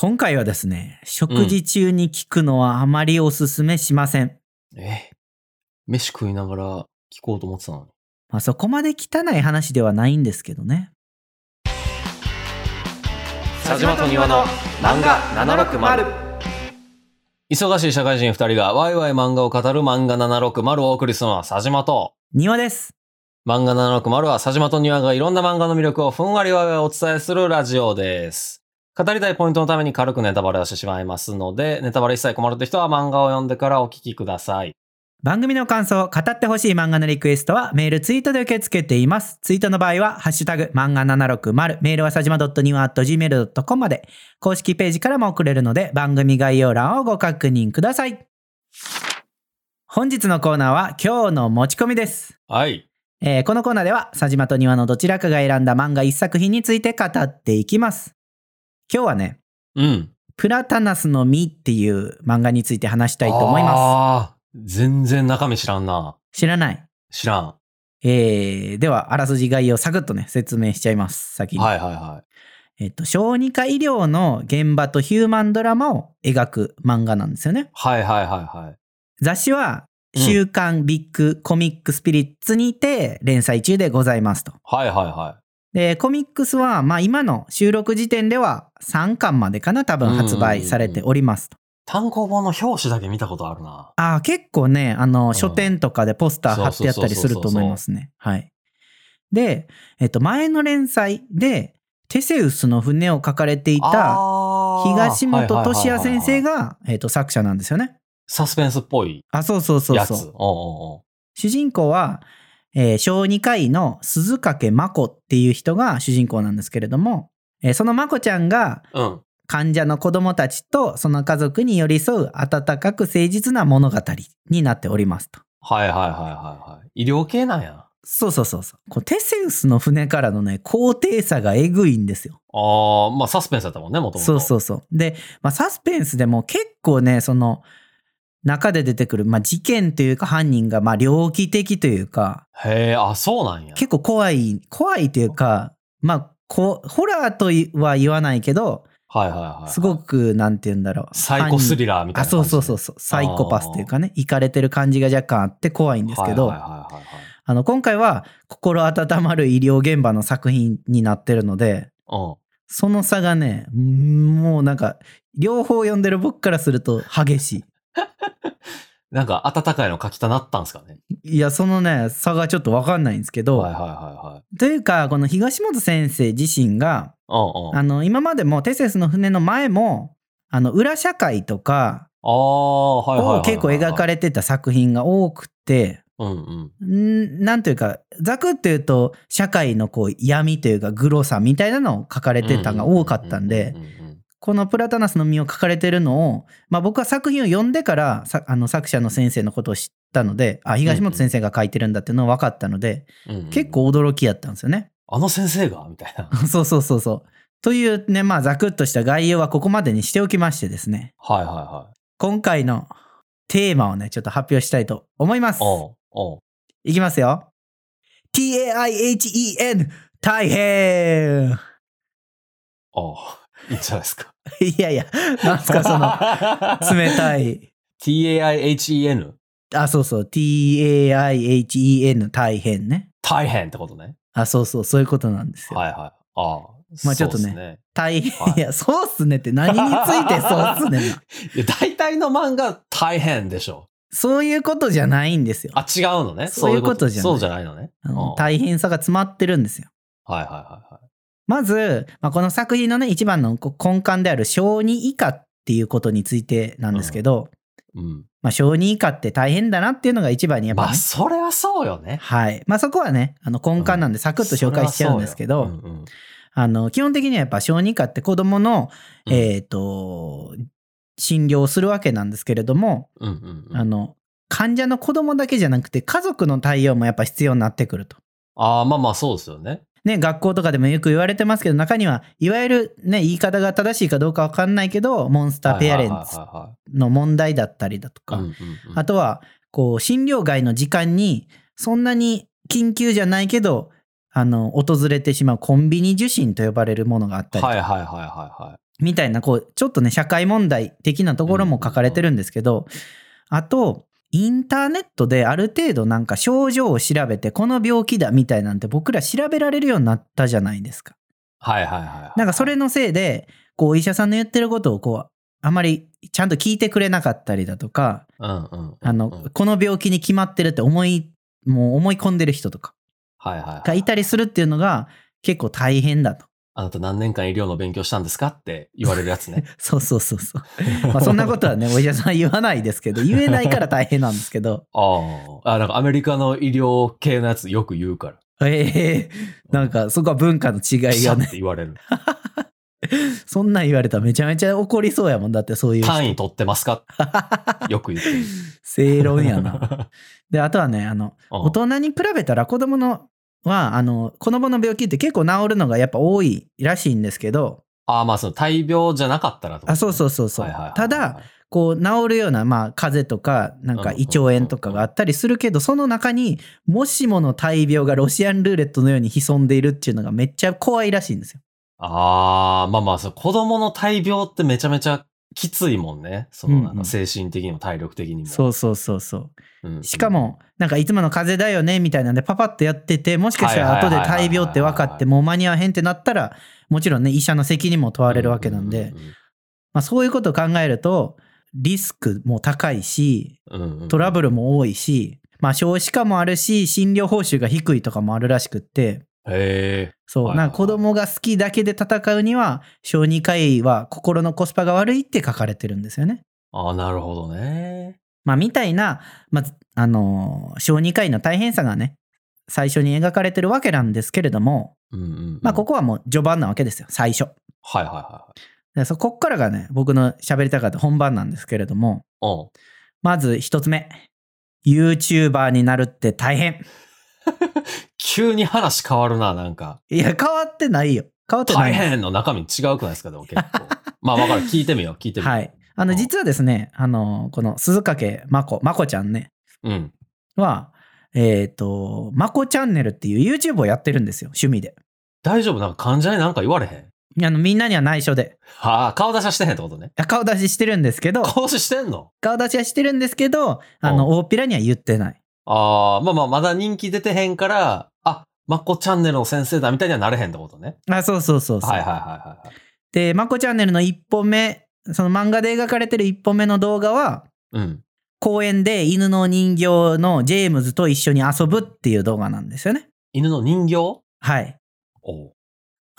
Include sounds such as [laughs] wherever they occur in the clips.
今回はですね、食事中に聞くのはあまりおすすめしません。え飯食いながら聞こうと思ってたのに。まあ、そこまで汚い話ではないんですけどね。佐島と庭の漫画760忙しい社会人二人がワイワイ漫画を語る漫画760をお送りするのは佐島と、庭です。漫画760は佐島と庭がいろんな漫画の魅力をふんわりわいわいお伝えするラジオです。語りたいポイントのために軽くネタバレをしてしまいますので、ネタバレ一切困るという人は漫画を読んでからお聞きください。番組の感想、語ってほしい漫画のリクエストはメール、ツイートで受け付けています。ツイートの場合は、ハッシュタグ、漫画760、メールはさじま .niwa.gmail.com まで、公式ページからも送れるので、番組概要欄をご確認ください。本日のコーナーは、今日の持ち込みです。はい。えーこのコーナーでは、さじまと庭のどちらかが選んだ漫画一作品について語っていきます。今日はね、うん。プラタナスの実っていう漫画について話したいと思います。あー全然中身知らんな。知らない？知らん。えー、では、あらすじ概要をサクッとね、説明しちゃいます。先に。はいはいはえっと、小児科医療の現場とヒューマンドラマを描く漫画なんですよね。い。はいはいはいはい。雑誌は、うん週刊ビッグコミックスピリッツにて連載中でございますと。はいはいはで、コミックスは、まあ今の収録時点では3巻までかな、多分発売されておりますと。い。単行本の表紙だけ見たことあるな。ああ、結構ね、あの、ん書店とかでポスター貼ってやったりすると思いますね。はい。で、えっと、前の連載で、テセウスの船を書かれていた、東本俊也先生が、えっと、作者なんですよね。サスペンスっぽいあ、そうそうそう。そう主人公は、えー小児科医の鈴掛真子っていう人が主人公なんですけれども、えーその真子ちゃんがうん。患者の子供たちとその家族に寄り添う温かく誠実な物語になっておりますと。はいはいはいはいはい。医療系なんや。そうそうそうそう。こうテセウスの船からのね、高低差がえぐいんですよ。ああ、まあサスペンスだったもんね、もともと。そうそうそう。で、まあ、サスペンスでも結構ね、その、中で出てくる、まあ、事件というか犯人が、まあ、猟奇的というか、へえ、あ、そうなんや。結構怖い、怖いというか、まあ、こうホラーとは言わないけど、はいはいはいはい。すごく、なんて言うんだろう。サイコスリララーみたいあ、な感じ。そうそうそうそう。サイコパスというかね、いかれてる感じが若干あって怖いんですけど、はいはいはいはいはい。あの、今回は心温まる医療現場の作品になってるので、うん。その差がね、うんもうなんか、両方読んでる僕からすると激し [laughs] なんか温かいの書きたなったんすかね？い。いや、そのね、差がちょっとわかんないんですけど、はいはいはいはい。というか、この東本先生自身が。あの、今までもテセウスの船の前も、あの、裏社会とか。を結構描かれてた作品が多くて、うんうん。んなんというか、ざくっていうと、社会のこう闇というか、グロさみたいなのを書かれてたのが多かったんでう、ううんうんこのプラタナスの実を書かれてるのを、まあ僕は作品を読んでから、さあの作者の先生のことを知ったので、あ、東本先生が書いてるんだっていうのは分かったので、うんうん結。構驚きやったんですよね。あの先生が？みたいな。[laughs] そうそうそうそう。というね、まあざくっとした概要はここまでにしておきましてですね、はいはいはい。今回のテーマをね、ちょっと発表したいと思います。おうおういきますよ。t-a-i-h-e-n 大変おういいんじゃないですか。[laughs] いやいや、なんすかその、冷たい。t-a-i-h-e-n? あ、そうそう。t-a-i-h-e-n 大変ね。大変ってことね。あ、そうそう、そういうことなんですよ。はいはい。ああ。まあちょっとねそうす大変、はいい、や、そうっすねって何についてそうっすねな。[laughs] いや、大体の漫画大変でしょ。そういうことじゃないんですよ。あ、違うのね。そういうことじゃないそうじゃないのね。大変さが詰まってるんですよ。はいはいはいはい。まず、まあ、この作品のね、一番のこ根幹である小児以下っていうことについてなんですけど、うん。まあ、小児以下って大変だなっていうのが一番にやっぱね、まあ、それはそうよね。はい。まあ、そこはね、あの根幹なんでサクッと紹介しちゃうんですけど、それはそうよあの、基本的にはやっぱ小児科って子供の、うんうんえっ、と、診療をするわけなんですけれども、うんうんうんあの、患者の子供だけじゃなくて家族の対応もやっぱ必要になってくると。ああ、まあまあそうですよね。ね、学校とかでもよく言われてますけど、中には、いわゆるね、言い方が正しいかどうかわかんないけど、モンスターペアレンツはの問題だったりだとか、あとは、こう、診療外の時間に、そんなに緊急じゃないけど、あの、訪れてしまうコンビニ受診と呼ばれるものがあったりとか。はいはいはいはいはい。みたいな、こう、ちょっとね、社会問題的なところも書かれてるんですけど、あと、インターネットである程度なんか症状を調べて、この病気だみたいなんて僕ら調べられるようになったじゃないですか。はいはいはいはい。なんかそれのせいで、こう、お医者さんの言ってることをこう、あまりちゃんと聞いてくれなかったりだとか、うんうんうんうん。あの、この病気に決まってるって思い、もう思い込んでる人とかはいはいはい。がいたりするっていうのが結構大変だと。あなた何年間医療の勉強したんですかって言われるやつね。[laughs] そうそうそうそう。まあそんなことはね、お医者さんは言わないですけど、言えないから大変なんですけど。[laughs] ああ。あ、なんかアメリカの医療系のやつよく言うから。ええなんかそこは文化の違いがねっ、て言われる。[laughs] そんなん言われたらめちゃめちゃ怒りそうやもんだってそういう人。単位取ってますか？よく言ってる。正論やな。で、あとはね、あの、うん大人に比べたら子供のは、あの、子供の病気って結構治るのがやっぱ多いらしいんですけど、ああ、まあその大病じゃなかったらとねあ、そうそうそうそう。はいはいはいはいただ、、こう治るような、まあ、風邪とか、なんか胃腸炎とかがあったりするけど、その中にもしもの大病がロシアンルーレットのように潜んでいるっていうのがめっちゃ怖いらしいんですよ。ああ、まあまあそう、子供の大病ってめちゃめちゃきついもんね。そのなん精神的にも体力的にも。そうそうそうそう。うん。しか、も、なんかいつもの風邪だよねみたいなんでパパッとやってて、もしかしたら後で大病って分かってもう間に合わへんってなったら、もちろんね、医者の責任も問われるわけなんで、まあそういうことを考えると、リスクも高いし、うんうんうん、トラブルも多いし、まあ少子化もあるし、診療報酬が低いとかもあるらしくって、へえ。そう、はいな子供が好きだけで戦うには、小児科医は心のコスパが悪いって書かれてるんですよね。ああ、なるほどね。まあみたいな、まあ、あのー小児科医の大変さがね、最初に描かれてるわけなんですけれども、うんうんうん。まあここはもう序盤なわけですよ、最初。はいはいはでそこっからがね、僕の喋りたかった本番なんですけれども。まず一つ目。YouTuber になるって大変。[laughs] 急に話変わるな、なんか。いや、変わってないよ。変わってない。大変の中身違うくないですかでも結構。[laughs] まあわかる。聞いてみよう、聞いてみよう。はい。あの、うん実はですね、あの、この鈴掛まこ、まこちゃんね、うん。は、えっ、と、まこチャンネルっていう YouTube をやってるんですよ、趣味で。大丈夫？なんか患者になんか言われへん？あの、みんなには内緒で。はあ、顔出しはしてへんってことね。顔出ししてるんですけど、顔出ししてんの？顔出しはしてるんですけど、あの、大っぴらには言ってない。ああ、まあまあ、まだ人気出てへんから、あ、まっこチャンネルの先生だみたいにはなれへんってことね。あ、そうそうそうそう。はいはいはいはいはい。で、まこチャンネルの一本目、その漫画で描かれてる一本目の動画は、うん。公園で犬の人形のジェームズと一緒に遊ぶっていう動画なんですよね。犬の人形？はい。おう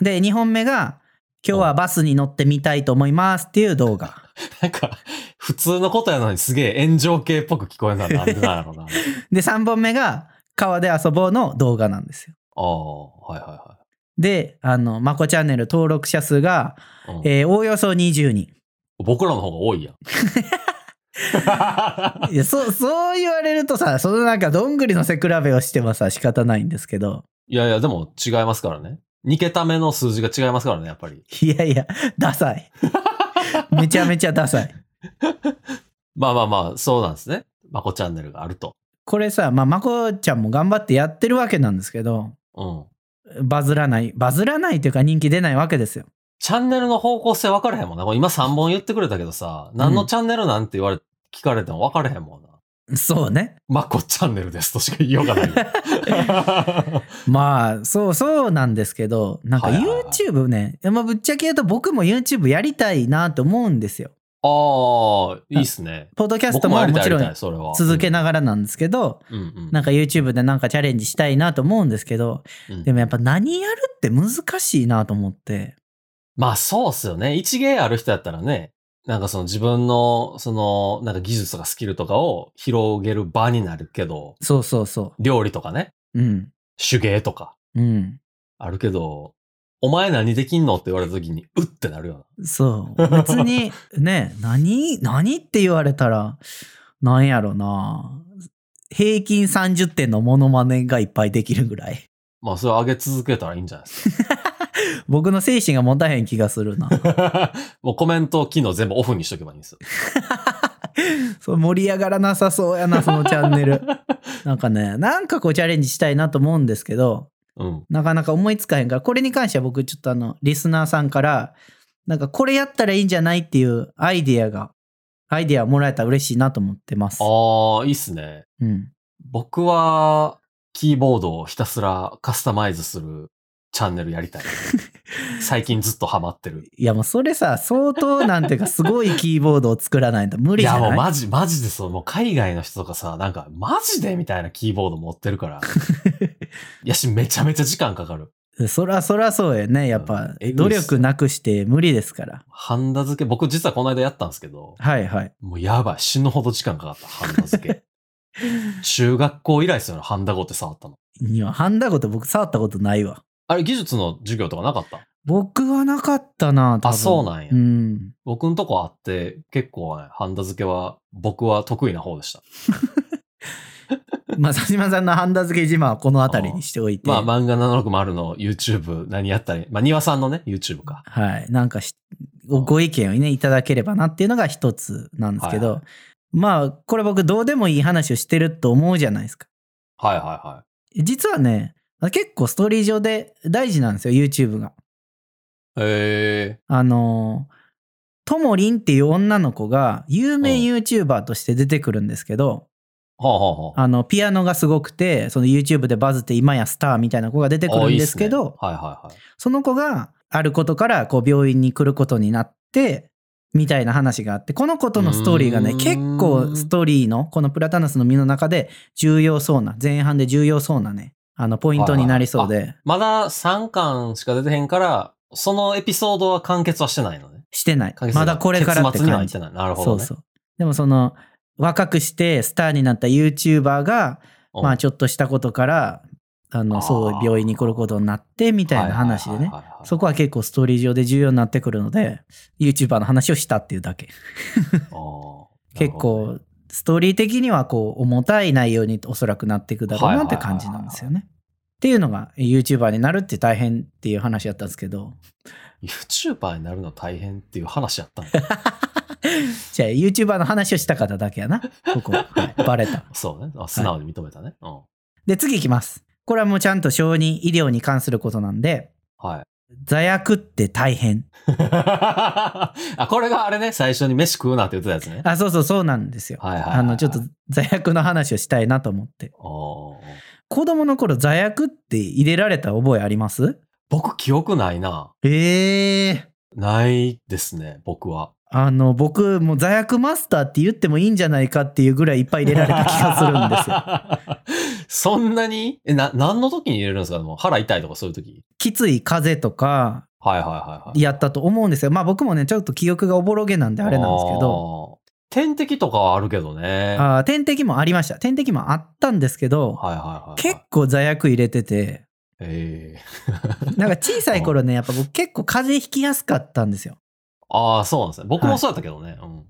で、2本目が、今日はバスに乗ってみたいと思いますっていう動画。なんか、普通のことやのにすげえ炎上系っぽく聞こえるのはなんでなんやろうな。[laughs] で、3本目が、川で遊ぼうの動画なんですよ。ああ、はいはで、あの、まこチャンネル登録者数が、いはい。うんえーおおよそ20人。僕らの方が多いやん。[laughs] いや、そう、そう言われるとさ、そのなんかどんぐりの背比べをしてもさ、仕方ないんですけど。いやいや、でも違いますからね。2桁目の数字が違いますからね、やっぱり。いやいや、ダサい。[laughs] めちゃめちゃダサい。まあまあまあ、そうなんですね。まこチャンネルがあると。これさ、まあ、まこちゃんも頑張ってやってるわけなんですけど、うん。バズらない、バズらないというか人気出ないわけですよ。チャンネルの方向性分かれへんもんな。今3本言ってくれたけどさ、何のチャンネルなんて言われ、聞かれても分かれへんもんな。そうね。まこチャンネルですとしか言いようがない。[laughs] まあ、そうそうなんですけど、なんか YouTube ね、まあ、ぶっちゃけ言うと僕も YouTube やりたいなと思うんですよ。ああ、いいっすね。ポッドキャスト僕もももちろん。続けながらなんですけど、うんうん。なんか YouTube でなんかチャレンジしたいなと思うんですけど、うんでもやっぱ何やるって難しいなと思って。まあそうっすよね。一芸ある人やったらね、なんかその自分の、その、なんか技術とかスキルとかを広げる場になるけど、そうそうそ料理とかね、う。うん。手芸とかうん。あるけど、お前何できんのって言われた時に、うってなるよそう。別に、[laughs] ね、何何って言われたら、なんやろな。平均30点のモノマネがいっぱいできるぐらい。な。まあそれ上げ続けたらいいんじゃないです [laughs] [laughs] 僕の精神が持たへん気がするな。か。[laughs] もうコメント機能全部オフにしとけばいいんですよ。[laughs] そう盛り上がらなさそうやな、そのチャンネル。なんかね、なんかこうチャレンジしたいなと思うんですけど、うん。なかなか思いつかへんから、これに関しては僕ちょっとあの、リスナーさんから、なんかこれやったらいいんじゃないっていうアイディアが、アイディアもらえたら嬉しいなと思ってます。ああ、いいっすね。うん。僕は、キーボードをひたすらカスタマイズするチャンネルやりたい。最近ずっとハマってる。[laughs] いやもうそれさ、相当なんていうかすごいキーボードを作らないと無理いや、じゃない？もうマジ、マジでそう。もう海外の人とかさ、なんか、マジでみたいなキーボード持ってるから。[laughs] いやし、めちゃめちゃ時間かかる。そらそらそうやね。やっぱ努力なくして無理ですから。ハンダ付け、僕実はこの間やったんですけど、はいはい。もうやばい。死ぬほど時間かかった、ハンダ付け。[laughs] 中学校以来ですよね、ハンダ語って触ったの。いや、ハンダゴと僕触ったことないわ。あれ、技術の授業とかなかった？僕はなかったな、あそうなんやうん。僕のとこあって、結構ね、ハンダ付けは、僕は得意な方でした。まあ、佐島さんのハンダ付け自慢はこの辺りにしておいて。まあ、漫画760の YouTube 何やったり、まあ、庭さんのね、YouTube か。はい。なんかしごご意見をね、いただければなっていうのが一つなんですけど、はいはまあ、これ僕どうでもいい話をしてると思うじゃないですか。はいはいは実はね、結構ストーリー上で大事なんですよ、YouTube が。い。へえあのー、ともりんっていう女の子が有名うん YouTuber として出てくるんですけど、ー。はあはあはあ。あの、ピアノがすごくて、その YouTube でバズって今やスターみたいな子が出てくるんですけど、あいいっすねはいはいはい。その子があることからこう病院に来ることになって、みたいな話があって、この子とのストーリーがね、結構ストーリーの、このプラタナスの実の中で重要そうな、前半で重要そうなね、あの、ポイントになりそうで、まだ3巻しか出てへんから、そのエピソードは完結はしてないのね。してないまだこれからって感じ結末には行って。ない。なるほどね。そうそう。でもその、若くしてスターになった YouTuber が、うんまあちょっとしたことから、あの、そう、病院に来ることになって、みたいな話でね。そこは結構ストーリー上で重要になってくるので、YouTuber の話をしたっていうだけ。[laughs] 結構、ストーリー的にはこう、重たい内容におそらくなっていくだろうなって感じなんですよね。っていうのが、YouTuber になるって大変っていう話だったんですけど、YouTuber になるの大変っていう話やったの？[laughs] じゃあ YouTuber の話をした方だけやな。ここ、はい、バレた。そうね。あ素直に認めたね。うん。で、次いきます。これはもうちゃんと小児医療に関することなんで、はい。座薬って大変。[laughs] あ、これがあれね、最初に飯食うなって言ってたやつね。あ、そうそうそうなんですよ。はいはいはいはいあの、ちょっと座薬の話をしたいなと思って。子供の頃座薬って入れられた覚えあります？僕、記憶ないな。ええないですね、僕は。あの、僕、もう座薬マスターって言ってもいいんじゃないかっていうぐらいいっぱい入れられた気がするんですよ。[laughs] そんなに？え、な、何の時に入れるんですか？でも腹痛いとかそういう時？きつい風邪とかはいはいはいはい。やったと思うんですよ。まあ僕もね、ちょっと記憶がおぼろげなんであれなんですけど、ど。点滴とかはあるけどね。はいあー点滴もありました。点滴もあったんですけど、はいはいはい。結構座薬入れてて、ええ [laughs] なんか小さい頃ね、やっぱ僕結構風邪ひきやすかったんですよ。ああ、そうなんですね。僕もそうやったけどね。うん。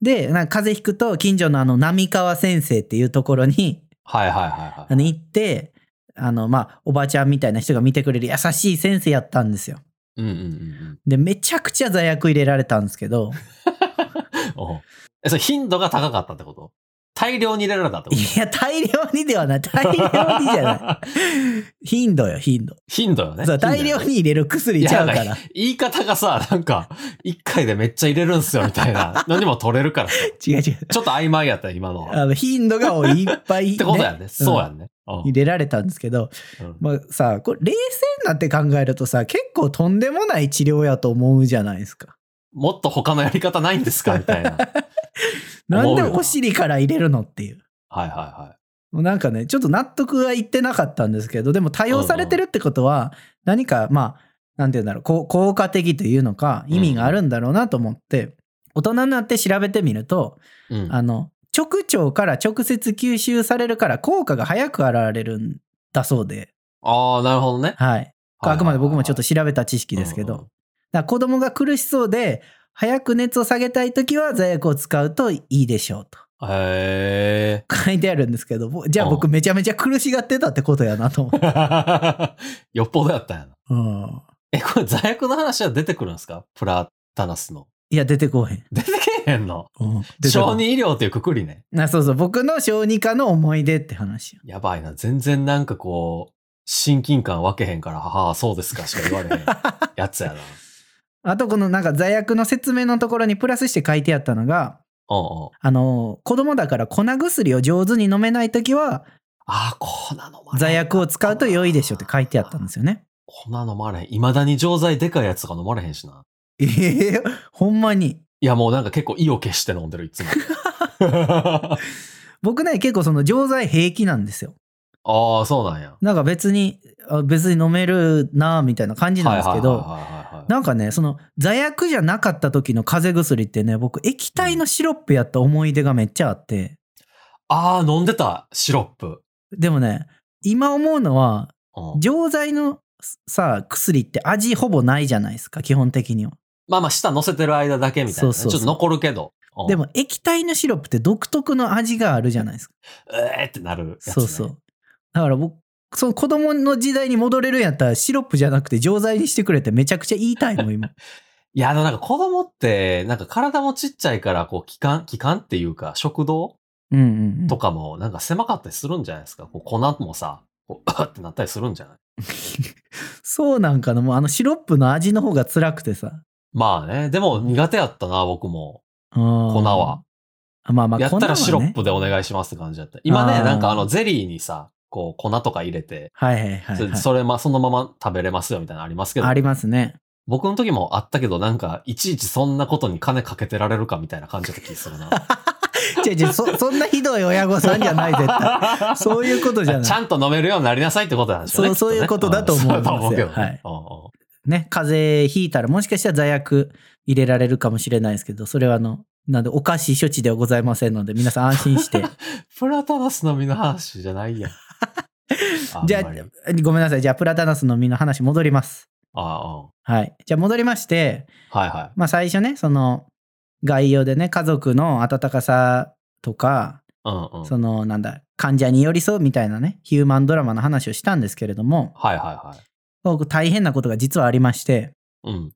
で、なんか風邪ひくと近所のあの浪川先生っていうところにはいはいはいはい。あの行って、あのまあおばちゃんみたいな人が見てくれる優しい先生やったんですよ。うんうんうんうんで、めちゃくちゃ座薬入れられたんですけど。[laughs] え、それ頻度が高かったってこと？大量に入れられたってこといや、大量にではない。大量にじゃない。[laughs] 頻度よ、頻度。頻度よね。そう大量に入れる薬ちゃうから。言い方がさ、なんか、一回でめっちゃ入れるんすよ、みたいな [laughs] のにも取れるからさ。違う違う。ちょっと曖昧やったよ、今のは。あの頻度が多いいっぱい、ね。ってことやね。そうやね。うん入れられたんですけど、うんまあさ、これ冷静になって考えるとさ、結構とんでもない治療やと思うじゃないですか。もっと他のやり方ないんですか？みたいな。[laughs] は [laughs] いなんでお尻から入れるのっていう。はいはもうなんかね、ちょっと納得はいってなかったんですけど、でも多用されてるってことは、何か、まあ、なんて言うんだろう、効果的というのか、意味があるんだろうなと思って、大人になって調べてみると、い。うん。あの、直腸から直接吸収されるから効果が早く現れるんだそうで、ああ、なるほどね。はい。あくまで僕もちょっとし調べた知識ですけど、だ子供が苦しそうで、早く熱を下げたいときは座薬を使うといいでしょうとへえ。書いてあるんですけど、ぼじゃあ僕うんめちゃめちゃ苦しがってたってことやなと思って。[laughs] よっぽどやったんやな。うんえ、これ座薬の話は出てくるんですか？プラタナスの。いや、出てこうへん。出てけへんの？うん、小う児医療っていうくくりね。あそうそう、僕の小児科の思い出って話よ。やばいな。全然なんかこう、親近感分けへんから、はあ、そうですかしか言われへんやつやな。[laughs] あとこのなんか座薬の説明のところにプラスして書いてあったのが。あの、子供だから粉薬を上手に飲めないときは、ああ、粉飲まれ座薬を使うと良いでしょって書いてあったんですよね。粉飲まれへん。未だに錠剤でかいやつが飲まれへんしな。ええほんまに。いや、もうなんか結構意を消して飲んでる、いつも。[laughs] 僕ね、結構その錠剤平気なんですよ。ああ、そうなんや。なんか別に、あ別に飲めるなみたいな感じなんですけど、はいはいはいはいはいなんかね、その座薬じゃなかった時の風邪薬ってね、僕液体のシロップやった思い出がめっちゃあって、ああ、飲んでた、シロップ。でもね、今思うのは、うん錠剤のさ、薬って味ほぼないじゃないですか、基本的には。まあまあ、舌乗せてる間だけみたいなね、そうそうちょっと残るけど。うんで、も液体のシロップって独特の味があるじゃないですか。えーってなるやつ、ね。そうそう。だから僕、その子供の時代に戻れるんやったらシロップじゃなくて錠剤にしてくれってめちゃくちゃ言いたいもん、今。[laughs] いや、あの、なんか子供って、なんか体もちっちゃいから、こう、気管、気管っていうか、食道うんうんうん。とかも、なんか狭かったりするんじゃないですか。こう粉もさ、こう、あってなったりするんじゃない？[laughs] そうなんかな、もうあのシロップの味の方が辛くてさ。まあね。でも、苦手やったな、僕も。粉粉は。まあまあ、やったらシロップでお願いしますって感じだった。今ね、なんかあの、ゼリーにさ、こう、粉とか入れて、はいはいはい、はい。そそれま、そのまま食べれますよみたいなのありますけどあ、りますね。僕の時もあったけど、なんか、いちいちそんなことに金かけてられるかみたいな感じだった気するな。[laughs] 違う違う、そ、そんなひどい親御さんじゃない、絶対。そういうことじゃない。ちゃんと飲めるようになりなさいってことなんでしょうね。そうねそういうことだと思いますよんそうけどねはいうんうんね、風邪ひいたらもしかしたら座薬入れられるかもしれないですけど、それはあの、なんでお菓子処置ではございませんので、皆さん安心して。[laughs] プラタナスの実の話じゃないやん。[laughs] じゃあ、ごめんなさい。じゃあ、プラタナスの実の話戻ります。あはい。じゃあ、戻りまして、あ、はいはい。まあ、最初ね、その、概要でね、家族の温かさとか、うんうん。その、なんだ、患者に寄り添うみたいなね、ヒューマンドラマの話をしたんですけれども、はいはいはい。僕大変なことが実はありまして、うん。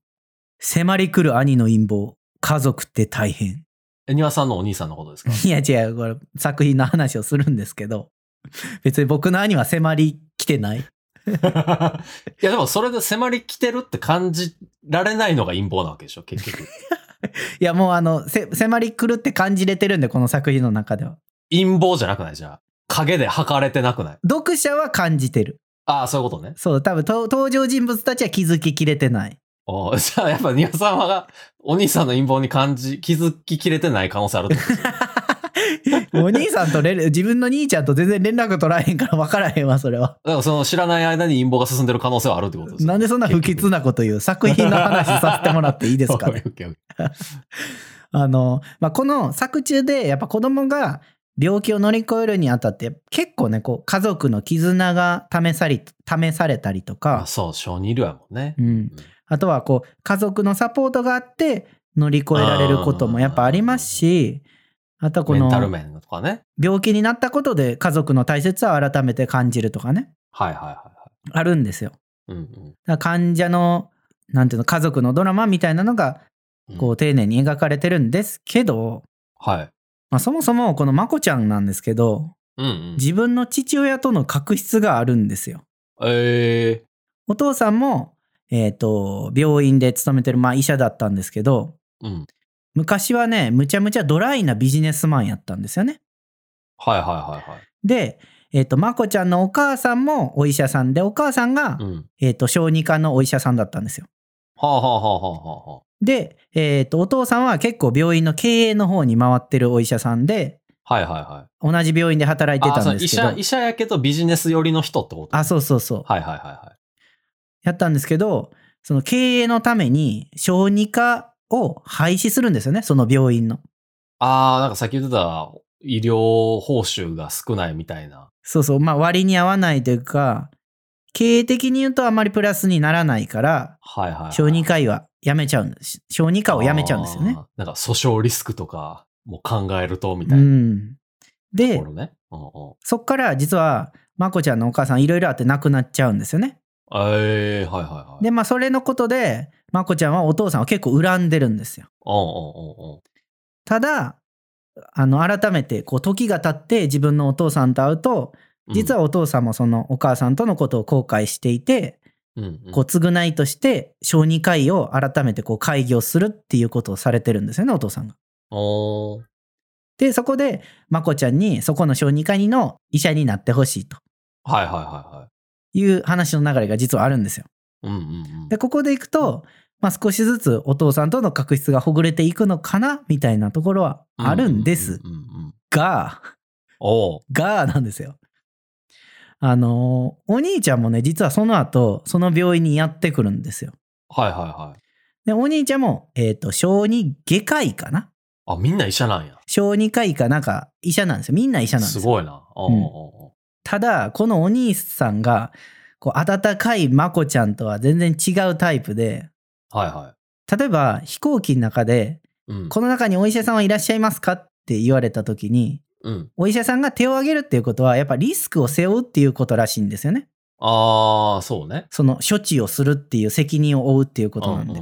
迫り来る兄の陰謀、家族って大変。え、庭さんのお兄さんのことですか？いや違う、これ作品の話をするんですけど、[laughs] 別に僕の兄は迫り来てない。[laughs] いやでもそれで迫り来てるって感じられないのが陰謀なわけでしょ、結局。[laughs] いやもうあの、せ迫り来るって感じれてるんで、この作品の中では。陰謀じゃなくない？じゃあ。影で測れてなくない？読者は感じてる。ああ、そういうことね。そう、多分と登場人物たちは気づききれてない。おーじゃあやっぱ庭さんはお兄さんの陰謀に感じ、気づききれてない可能性あるってことですね [laughs] お兄さんと連自分の兄ちゃんと全然連絡取らへんから分からへんわ、それは。だからその知らない間に陰謀が進んでる可能性はあるってことですよなんでそんな不吉なこと言う作品の話させてもらっていいですかね [laughs] [laughs] あの、まあ、この作中でやっぱ子供が病気を乗り越えるにあたって結構ね、こう家族の絆が試さり、試されたりとまかあ、そう、小児医療やもんね。うん。あとはこう家族のサポートがあって乗り越えられることもやっぱありますし、あとはこメンタルの面とかね。病気になったことで家族の大切さを改めて感じるとかね、はいはいはいはあるんですよ。い。うんだから患者の、なんていうの、家族のドラマみたいなのが、うん。こう、丁寧に描かれてるんですけど、はい。まあ、そもそもこのまこちゃんなんですけど、うんうん。自分の父親との確執があるんですよ。ええお父さんも、えっ、と、病院で勤めてる、まあ、医者だったんですけど、うん。昔はね、むちゃむちゃドライなビジネスマンやったんですよね。はいはいはいはい。で、えっ、と、まこちゃんのお母さんもお医者さんで、お母さんが、うん。えっ、と、小児科のお医者さんだったんですよ。はあはあはあはあはで、えっ、と、お父さんは結構病院の経営の方に回ってるお医者さんで、あ。はいはいはい。同じ病院で働いてたんですけどう医者、、医者やけどビジネス寄りの人ってことあ、そうそうそう。はいはいはいはい。やったんですけど、その経営のために小児科を廃止するんですよね、その病院の。ああ、なんかさっき言ってた医療報酬が少ないみたいな。そうそう、まあ割に合わないというか、経営的に言うとあまりプラスにならないから、はいはい、はい。小児科医はやめちゃうんです。小児科をやめちゃうんですよね。なんか訴訟リスクとかも考えるとみうたいなとん。でね。うんうん。そっから実は、まこちゃんのお母さんいろいろあって亡くなっちゃうんですよね。ええはいはいはい。で、まあそれのことで、まこちゃんはお父さんを結構恨んでるんですよ。ただ、あの、改めて、こう、時が経って自分のお父さんと会うと、実はお父さんもそのお母さんとのことを後悔していて、うんうんこう、償いとして、小児科医を改めてこう、開業するっていうことをされてるんですよね、お父さんが。で、そこで、まこちゃんに、そこの小児科医の医者になってほしいとはいはいはいはい。いう話の流れが実はあるんですよ。うんうんうんで、ここでいくと、まあ、少しずつお父さんとの確執がほぐれていくのかなみたいなところはあるんですが、がなんですよ。あのーお兄ちゃんもね、実はその後、その病院にやってくるんですよ。はいはいはい。で、お兄ちゃんも、えっ、と、小児外科医かな？あ、みんな医者なんや。小児科医かなんか医者なんですよ。みんな医者なんですよ。すごいな。うんただ、このお兄さんが、こう、温かいまこちゃんとは全然違うタイプで、ーはいは例えば飛行機の中で、い。うん。この中にお医者さんはいらっしゃいますかって言われた時に、うん。お医者さんが手を挙げるっていうことは、やっぱリスクを背負うっていうことらしいんですよね。ああ、そうね。その処置をするっていう責任を負うっていうことなんで。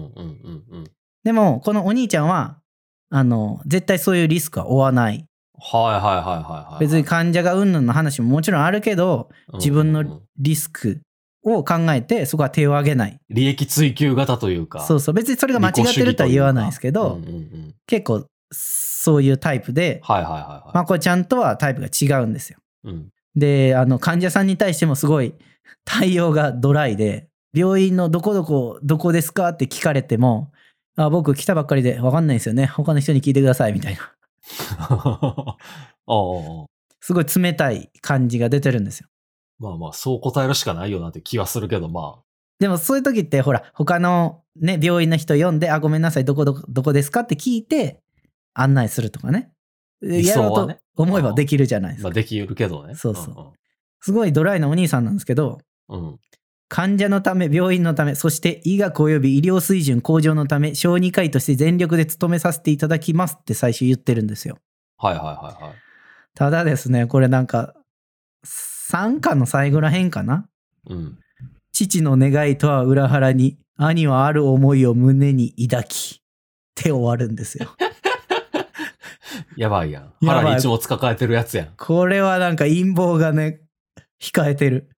でも、このお兄ちゃんは、あの、絶対そういうリスクは負わない。はいはいはいはいはい。別に患者がうんぬんの話ももちろんあるけど、自分のリスクを考えて、そこは手を挙げない。利益追求型というか。そうそう。別にそれが間違ってるとは言わないですけど、うんうんうん。結構そういうタイプで、はいはいはいはい。まこちゃんとはタイプが違うんですよ。うん。で、あの、患者さんに対してもすごい対応がドライで、病院のどこどこ、どこですかって聞かれても、あ僕来たばっかりで分かんないんですよね。他の人に聞いてください、みたいな。[laughs] すごい冷たい感じが出てるんですよ。まあまあ、そう答えるしかないよなって気はするけど、までもそういう時って、ほら、他のね、病院の人呼んで、あ、ごめんなさい、どこどこ、どこですかって聞いて、案内するとかね。理やろうと思えばできるじゃないであ、すか。まあできるけどね。そうそうすごいドライなお兄さんなんですけど、うん。うん。患者のため、病院のため、そして医学及び医療水準向上のため、小児科医として全力で努めさせていただきますって最初言ってるんですよ。はいはいはいはい。ただですね、これなんか、3巻の最後らへんかな？うん。父の願いとは裏腹に、兄はある思いを胸に抱き、って終わるんですよ。やばいやん。腹に一物抱えてるやつやん。これはなんか陰謀がね、控えてる。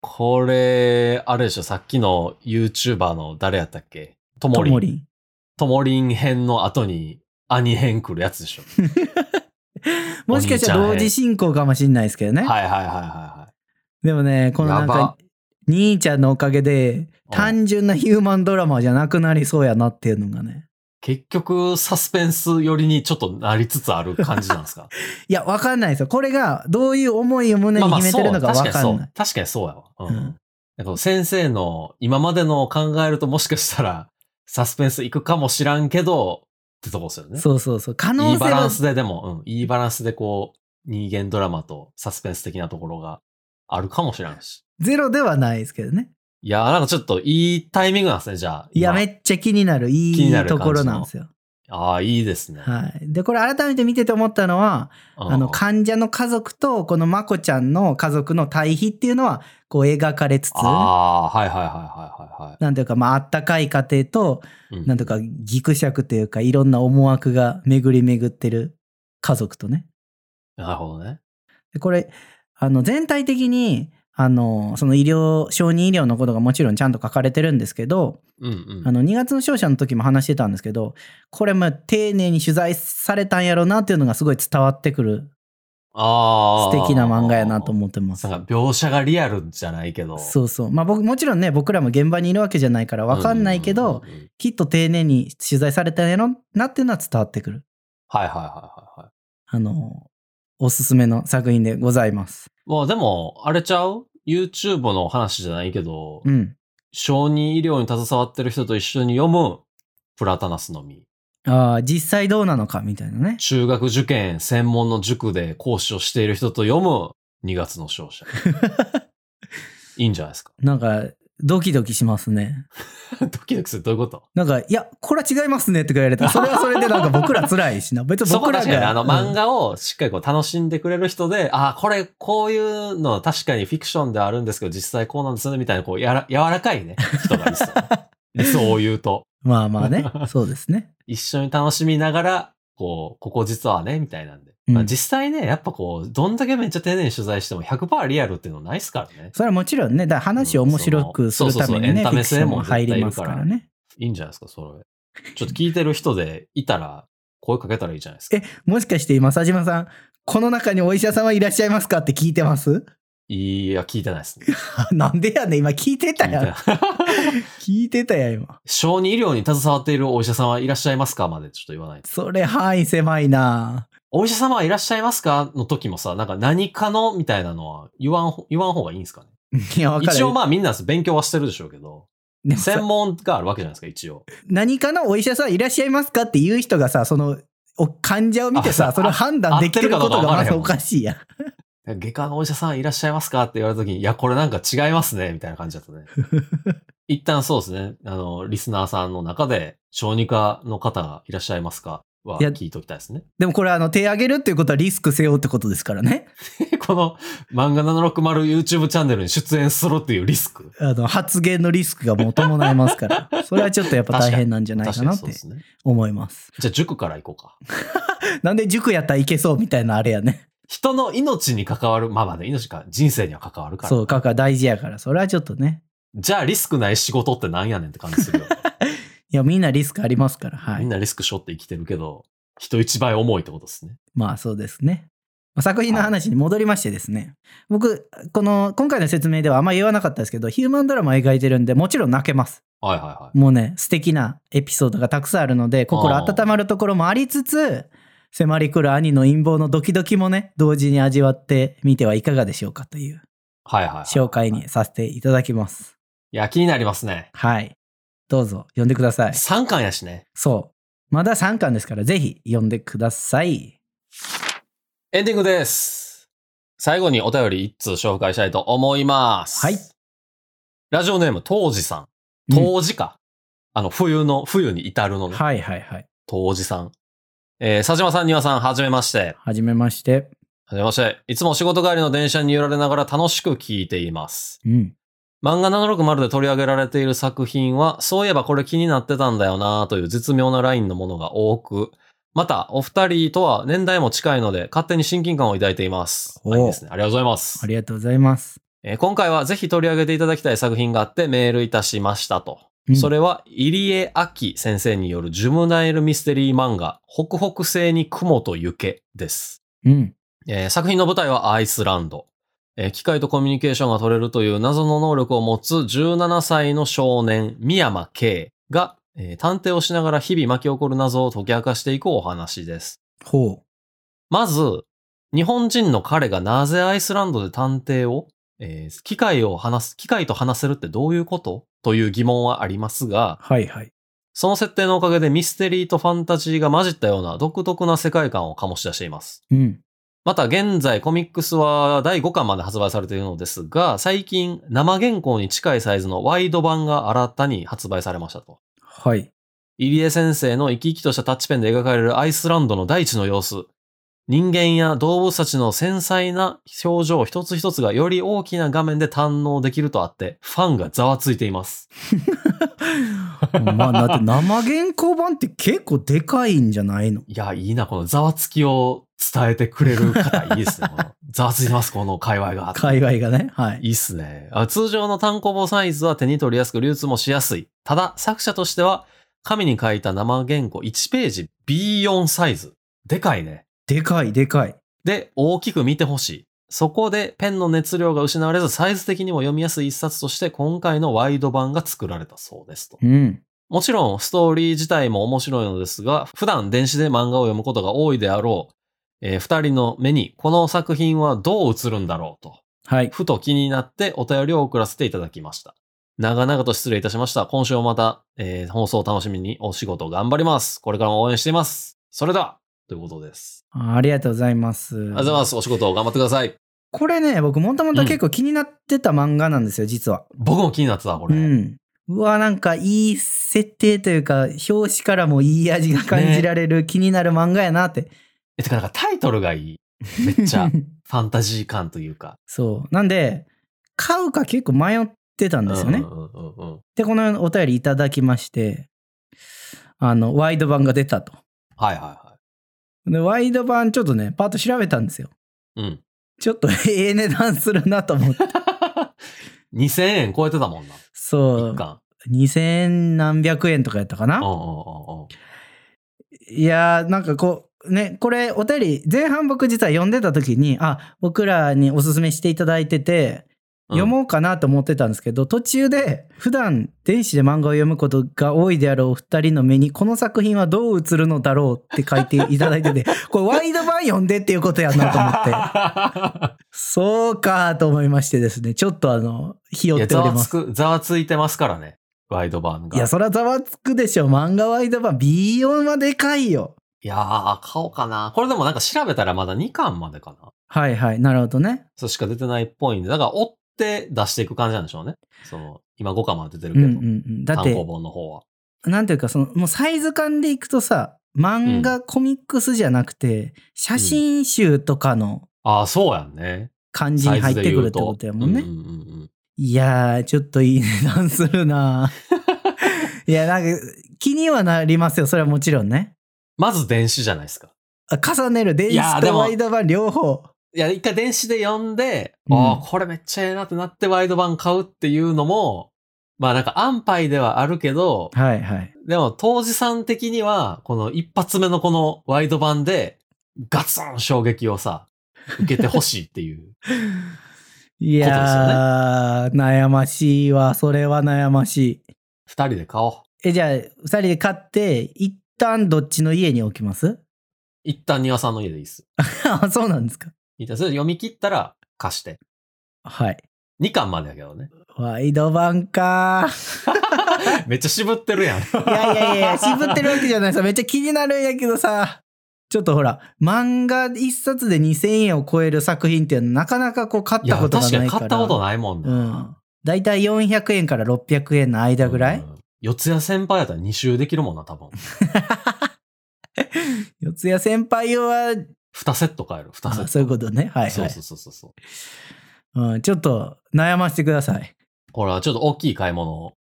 これ、あれでしょ、さっきの YouTuber の誰やったっけ？ともりん。ともりん。ともりん編の後に兄編来るやつでしょ？[laughs] [laughs] もしかしたら同時進行かもしれないですけどね。はいはいはいはいはい。でもね、このなんか、兄ちゃんのおかげで、うん単純なヒューマンドラマじゃなくなりそうやなっていうのがね。結局、サスペンス寄りにちょっとなりつつある感じなんですか？[laughs] いや、わかんないですよ。これがどういう思いを胸に秘めてるのかわ確かにそうかんない。。確かにそうやわ。うん。うん先生の今までのを考えるともしかしたらサスペンスいくかもしらんけどってとこですよね。そうそうそう。可能性はいいバランスででも、うん、いいバランスでこう、人間ドラマとサスペンス的なところがあるかもしれんし。ゼロではないですけどね。いやーなんかちょっといいタイミングなんですね、じゃあ。いや、め今っちゃ気になる、いいるところなんですよ。ああ、いいですね。はい。で、これ改めて見てて思ったのは、うんあの、患者の家族と、このまこちゃんの家族の対比っていうのは、こう描かれつつ、ああ、はいはいはいはいはいはなんていうか、まあ、あったかい家庭と、い。うんなんとか、ぎくしゃくというか、いろんな思惑が巡り巡ってる家族とね。なるほどね。でこれ、あの、全体的に、あの、その医療、小児医療のことがもちろんちゃんと書かれてるんですけど、うんうん。あの、2月の勝者の時も話してたんですけど、これも丁寧に取材されたんやろうなっていうのがすごい伝わってくるああ。素敵な漫画やなと思ってます。描写がリアルじゃないけど。そうそう。まあ僕、もちろんね、僕らも現場にいるわけじゃないからわかんないけど、うんうんうんうんきっと丁寧に取材されたんやろなっていうのは伝わってくる。はいはいはいはいはい。あの、おすすめの作品でございます。まあでも、あれちゃう ?YouTube の話じゃないけど、うん。小児医療に携わってる人と一緒に読むプラタナスの実。ああ、実際どうなのかみたいなね。中学受験専門の塾で講師をしている人と読む2月の勝者。[laughs] いいんじゃないですか？なんか、ドキドキしますね。[laughs] ドキドキする？どういうこと？なんか、いや、これは違いますねって言われたら、[laughs] それはそれでなんか僕ら辛いしな。別に僕らが。あの漫画をしっかりこう楽しんでくれる人で、ああ、これこういうの確かにフィクションではあるんですけど、実際こうなんですねみたいなこうやら柔らかいね、人がいそう。理想を言うと。うんまあまあね。そうですね。[laughs] 一緒に楽しみながら、こう、ここ実はね、みたいなんで。うんまあ、実際ね、やっぱこう、どんだけめっちゃ丁寧に取材しても100%リアルっていうのないっすからね。それはもちろんね、だ話を面白くするためにね、エンタメ性もも入りますからね。いいんじゃないですか、それ。ちょっと聞いてる人でいたら、声かけたらいいじゃないですか。え、もしかして今、佐島さん、この中にお医者様いらっしゃいますかって聞いてます？いや、聞いてないですね。[laughs] なんでやねん、今聞いてたやん。[laughs] 聞いてたやん、今。小児医療に携わっているお医者様はいらっしゃいますか？までちょっと言わないと。それ範囲狭いなお医者様はいらっしゃいますか？の時もさ、なんか何かの？みたいなのは言わんほ、言わん方がいいんですかね？いや、わかる。一応まあみんな勉強はしてるでしょうけど、専門があるわけじゃないですか、一応。何かのお医者さんいらっしゃいますか？っていう人がさ、その、お患者を見てあさ、それを判断できることがまずおかしいやん。外科のお医者さんいらっしゃいますか？って言われた時に、いや、これなんか違いますね、みたいな感じだったね。[laughs] 一旦そうですね、あの、リスナーさんの中で、小児科の方がいらっしゃいますか？は聞いておきたいですね。でもこれあの手上げるっていうことはリスク背負うってことですからね。[laughs] この漫画 760YouTube チャンネルに出演するっていうリスク。あの発言のリスクがもう伴いますから。[laughs] それはちょっとやっぱ大変なんじゃない確かなって。思います。じゃあ塾から行こうか。[laughs] なんで塾やったらいけそうみたいなあれやね。人の命に関わる、まあまあね、命か、人生には関わるから。そう、かか大事やから。それはちょっとね。じゃあリスクない仕事ってなんやねんって感じするよね。いや、みんなリスクありますから。はい。みんなリスク背負って生きてるけど、人一倍重いってことですね。まあそうですね。まあ作品の話に戻りましてですね。僕、この、今回の説明ではあんま言わなかったですけど、ヒューマンドラマを描いてるんで、もちろん泣けます。はいはいはい。もうね、素敵なエピソードがたくさんあるので、心温まるところもありつつ、迫り来る兄の陰謀のドキドキもね、同時に味わってみてはいかがでしょうかというはいはいはい。紹介にさせていただきます。いや、気になりますね。はい。どうぞ、読んでください。3巻やしね。そう。まだ3巻ですから、ぜひ読んでください。エンディングです。最後にお便り1通紹介したいと思います。はい。ラジオネーム、当時さん。うん当時か。あの、冬の、冬に至るのね。はいはいはい。当時さん。えー、佐島さん、庭さん、はじめまして。はじめまして。はじめまして。いつも仕事帰りの電車に揺られながら楽しく聞いています。うん。漫画760で取り上げられている作品は、そういえばこれ気になってたんだよなという絶妙なラインのものが多く、また、お二人とは年代も近いので、勝手に親近感を抱いています。おあいいですね。ありがとうございますあ。りがとうございます。えー今回はぜひ取り上げていただきたい作品があってメールいたしましたと。うんそれは、入江明先生によるジュムナイルミステリー漫画、北北西に雲と雪です。うん。えー作品の舞台はアイスランド。えー機械とコミュニケーションが取れるという謎の能力を持つ17歳の少年、三山慶が、えー探偵をしながら日々巻き起こる謎を解き明かしていくお話です。ほまず、日本人の彼がなぜアイスランドで探偵を、えー機械を話す、機械と話せるってどういうこと？という疑問はありますがう。、はいはい。その設定のおかげでミステリーとファンタジーが混じったような独特な世界観を醸し出しています。うん。また現在コミックスは第5巻まで発売されているのですが、最近生原稿に近いサイズのワイド版が新たに発売されましたと。はい。入江先生の生き生きとしたタッチペンで描かれるアイスランドの大地の様子。人間や動物たちの繊細な表情一つ一つがより大きな画面で堪能できるとあって、ファンがざわついています。[laughs] まあ、だって生原稿版って結構でかいんじゃないの？いや、いいな、このざわつきを伝えてくれる方、いいですね。ざわついてます、この界隈が。界隈がね。はい。いいっすね。あ通常の単行本サイズは手に取りやすく流通もしやすい。ただ、作者としては、紙に書いた生原稿1ページ B4 サイズ。でかいね。でかいでかい。で、大きく見てほしい。そこでペンの熱量が失われず、サイズ的にも読みやすい一冊として、今回のワイド版が作られたそうですと。うん。もちろん、ストーリー自体も面白いのですが、普段電子で漫画を読むことが多いであろう、えー二人の目にこの作品はどう映るんだろうと。はい。ふと気になってお便りを送らせていただきました。長々と失礼いたしました。今週もまた、えー放送を楽しみにお仕事頑張ります。これからも応援しています。それでは、ということです。あありがとうございます。ありがとうございます。お仕事を頑張ってください。これね、僕もともと結構気になってた漫画なんですよ、実は。僕も気になってた、これ。うん。うわ、なんかいい設定というか、表紙からもいい味が感じられる気になる漫画やなって。え、てか、なんかタイトルがいい。めっちゃ、[laughs] ファンタジー感というか。そう。なんで、買うか結構迷ってたんですよね。うんうんうんうん。で、このお便りいただきまして、あの、ワイド版が出たと。はいはいはで、ワイド版ちょっとね、パッと調べたんですよ。うん。ちょっとええ値段するなと思って。[laughs] 2000円超えてたもんな。そう。一巻。2000何百円とかやったかなうんうんうんうん。いやー、なんかこう、ね、これお便り、前半僕実は読んでた時に、あ、僕らにおすすめしていただいてて、読もうかなと思ってたんですけど、途中で普段電子で漫画を読むことが多いであろうお二人の目にこの作品はどう映るのだろうって書いていただいてて、[laughs] これワイド版読んでっていうことやなと思って、[laughs] そうかと思いましてですね、ちょっとあの、ひよっております。ざわつく、ざわついてますからね。ワイド版が。いや、そらざわつくでしょ。漫画ワイド版 B4 はでかいよ。いやー、買おうかな。これでもなんか調べたらまだ2巻までかな。はいはい。なるほどね。そしか出てないっぽいんで、だから追って出していく感じなんでしょうね。その、今5巻まで出てるけど、うんうんうん。だって単行、本の方は。なんていうか、その、もうサイズ感でいくとさ、漫画、コミックスじゃなくて、写真集とかのああ、そうやんね。感じに入ってくるってことやもんね。うんうんうんうんいやー、ちょっといい値段するな [laughs] いや、なんか、気にはなりますよ。それはもちろんね。まず電子じゃないですか。あ重ねる。電子とワイド版両方。いや、一回電子で読んで、うんああ、これめっちゃええなってなってワイド版買うっていうのも、まあなんか安牌ではあるけど、はいはい。でも当時さん的には、この一発目のこのワイド版で、ガツン衝撃をさ、受けてほしいっていう。[laughs] いやー、悩ましいわ。それは悩ましい。二人で買おう。え、じゃあ、二人で買って、一旦どっちの家に置きます？一旦庭さんの家でいいっす。[laughs] あ、そうなんですか。一旦それ読み切ったら貸して。はい。二巻までやけどね。ワイド版か [laughs] めっちゃ渋ってるやん。いやいやいや、渋ってるわけじゃないさ。めっちゃ気になるんやけどさ。ちょっとほら、漫画一冊で2000円を超える作品っていうのはなかなかこう買ったことが確かないから。に買ったことないもんな。うん。だいたい400円から600円の間ぐらい、うん四谷先輩やったら2周できるもんな、多分。[laughs] 四谷先輩は、2セット買える、2セット。あそういうことね。はいはいそうそうそうそうそう。うん。ちょっと悩ませてください。これはちょっと大きい買い物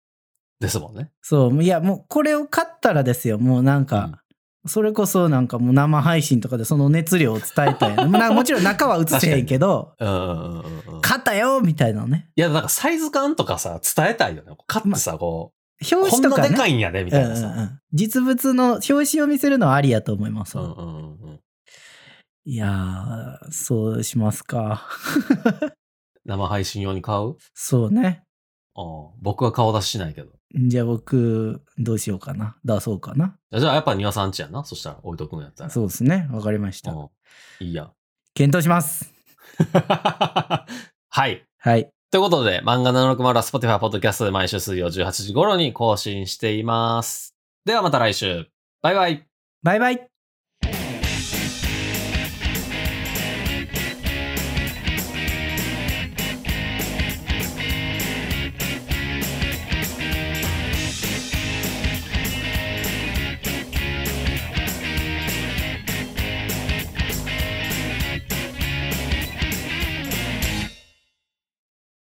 ですもんね。そう。いや、もうこれを買ったらですよ。もうなんか、それこそなんかもう生配信とかでその熱量を伝えたいな。[laughs] もちろん中は映せへんけど、うんうんうんうんうん。買ったよみたいなのね。いや、なんかサイズ感とかさ、伝えたいよね。買ってさ、こう、表こんな紙とかね。でかいんやで、みたいなさ。うんうんうん実物の表紙を見せるのはありやと思います。うんうんうんうんいやー、そうしますか。[laughs] 生配信用に買う？そうね。うん僕は顔出ししないけど。じゃあ僕、どうしようかな。出そうかな。じゃあやっぱ庭さんちやんな。そしたら置いとくんやったら。そうですね。わかりました。うんいいやん。検討します。[laughs] はい。はい。ということで、漫画760は Spotify ポッドキャストで毎週水曜18時頃に更新しています。ではまた来週。バイバイ。バイバイ。